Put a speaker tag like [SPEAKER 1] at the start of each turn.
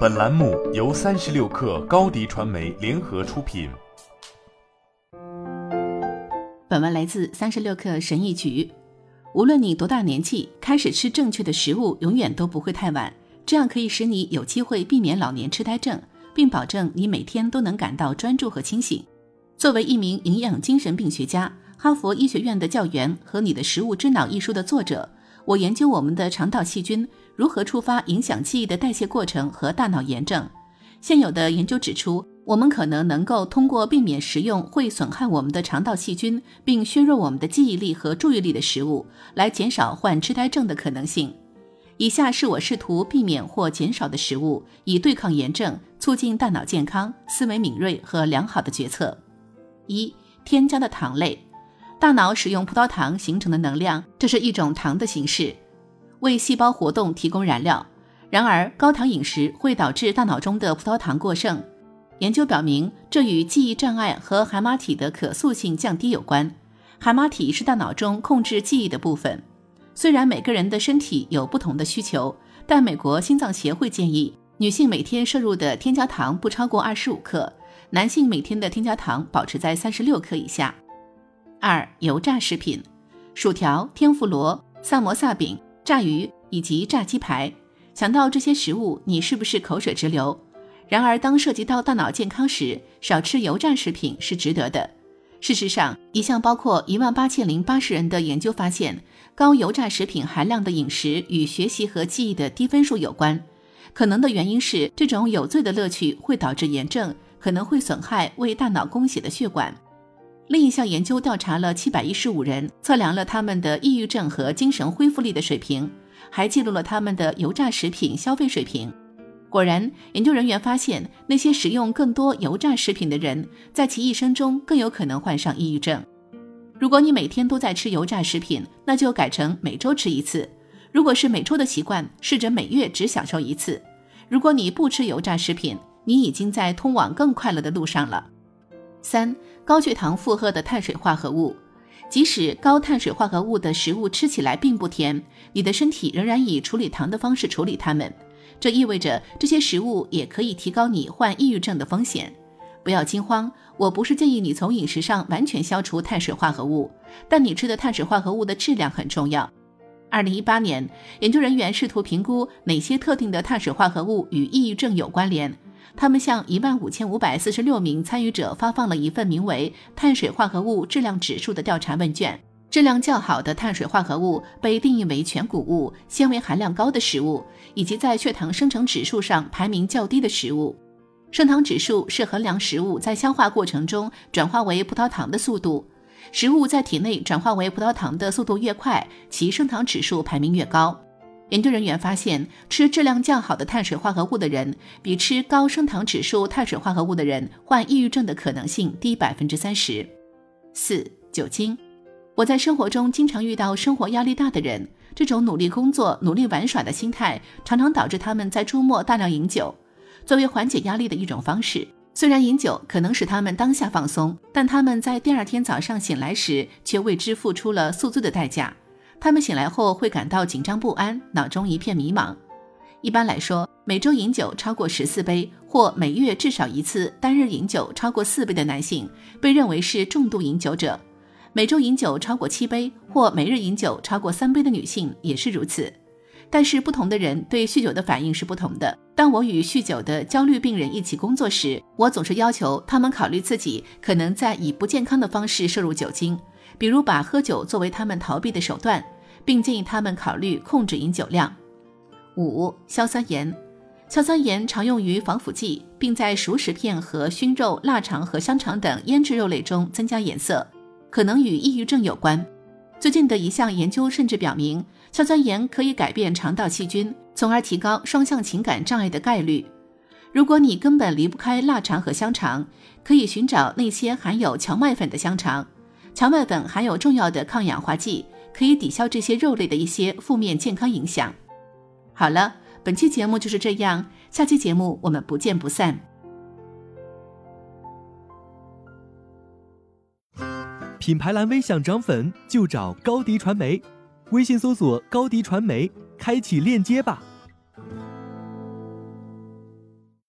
[SPEAKER 1] 本栏目由三十六氪高低传媒联合出品。
[SPEAKER 2] 本文来自三十六氪神医局。无论你多大年纪，开始吃正确的食物永远都不会太晚。这样可以使你有机会避免老年痴呆症，并保证你每天都能感到专注和清醒。作为一名营养精神病学家，哈佛医学院的教员和《你的食物之脑》一书的作者。我研究我们的肠道细菌如何触发影响记忆的代谢过程和大脑炎症。现有的研究指出，我们可能能够通过避免食用会损害我们的肠道细菌并削弱我们的记忆力和注意力的食物，来减少患痴呆症的可能性。以下是我试图避免或减少的食物，以对抗炎症，促进大脑健康、思维敏锐和良好的决策。一、添加的糖类。大脑使用葡萄糖形成的能量，这是一种糖的形式，为细胞活动提供燃料。然而，高糖饮食会导致大脑中的葡萄糖过剩。研究表明，这与记忆障碍和海马体的可塑性降低有关。海马体是大脑中控制记忆的部分。虽然每个人的身体有不同的需求，但美国心脏协会建议女性每天摄入的添加糖不超过二十五克，男性每天的添加糖保持在三十六克以下。二、油炸食品，薯条、天妇罗、萨摩萨饼、炸鱼以及炸鸡排。想到这些食物，你是不是口水直流？然而，当涉及到大脑健康时，少吃油炸食品是值得的。事实上，一项包括一万八千零八十人的研究发现，高油炸食品含量的饮食与学习和记忆的低分数有关。可能的原因是，这种有罪的乐趣会导致炎症，可能会损害为大脑供血的血管。另一项研究调查了七百一十五人，测量了他们的抑郁症和精神恢复力的水平，还记录了他们的油炸食品消费水平。果然，研究人员发现，那些食用更多油炸食品的人，在其一生中更有可能患上抑郁症。如果你每天都在吃油炸食品，那就改成每周吃一次；如果是每周的习惯，试着每月只享受一次。如果你不吃油炸食品，你已经在通往更快乐的路上了。三。高血糖负荷的碳水化合物，即使高碳水化合物的食物吃起来并不甜，你的身体仍然以处理糖的方式处理它们。这意味着这些食物也可以提高你患抑郁症的风险。不要惊慌，我不是建议你从饮食上完全消除碳水化合物，但你吃的碳水化合物的质量很重要。二零一八年，研究人员试图评估哪些特定的碳水化合物与抑郁症有关联。他们向一万五千五百四十六名参与者发放了一份名为“碳水化合物质量指数”的调查问卷。质量较好的碳水化合物被定义为全谷物、纤维含量高的食物，以及在血糖生成指数上排名较低的食物。升糖指数是衡量食物在消化过程中转化为葡萄糖的速度。食物在体内转化为葡萄糖的速度越快，其升糖指数排名越高。研究人员发现，吃质量较好的碳水化合物的人，比吃高升糖指数碳水化合物的人患抑郁症的可能性低百分之三十四。酒精，我在生活中经常遇到生活压力大的人，这种努力工作、努力玩耍的心态，常常导致他们在周末大量饮酒，作为缓解压力的一种方式。虽然饮酒可能使他们当下放松，但他们在第二天早上醒来时，却为之付出了宿醉的代价。他们醒来后会感到紧张不安，脑中一片迷茫。一般来说，每周饮酒超过十四杯，或每月至少一次单日饮酒超过四杯的男性，被认为是重度饮酒者；每周饮酒超过七杯，或每日饮酒超过三杯的女性也是如此。但是，不同的人对酗酒的反应是不同的。当我与酗酒的焦虑病人一起工作时，我总是要求他们考虑自己可能在以不健康的方式摄入酒精。比如把喝酒作为他们逃避的手段，并建议他们考虑控制饮酒量。五、硝酸盐，硝酸盐常用于防腐剂，并在熟食片和熏肉、腊肠和香肠等腌制肉类中增加颜色，可能与抑郁症有关。最近的一项研究甚至表明，硝酸盐可以改变肠道细菌，从而提高双向情感障碍的概率。如果你根本离不开腊肠和香肠，可以寻找那些含有荞麦粉的香肠。荞麦粉含有重要的抗氧化剂，可以抵消这些肉类的一些负面健康影响。好了，本期节目就是这样，下期节目我们不见不散。
[SPEAKER 3] 品牌蓝 V 想涨粉就找高迪传媒，微信搜索高迪传媒，开启链接吧。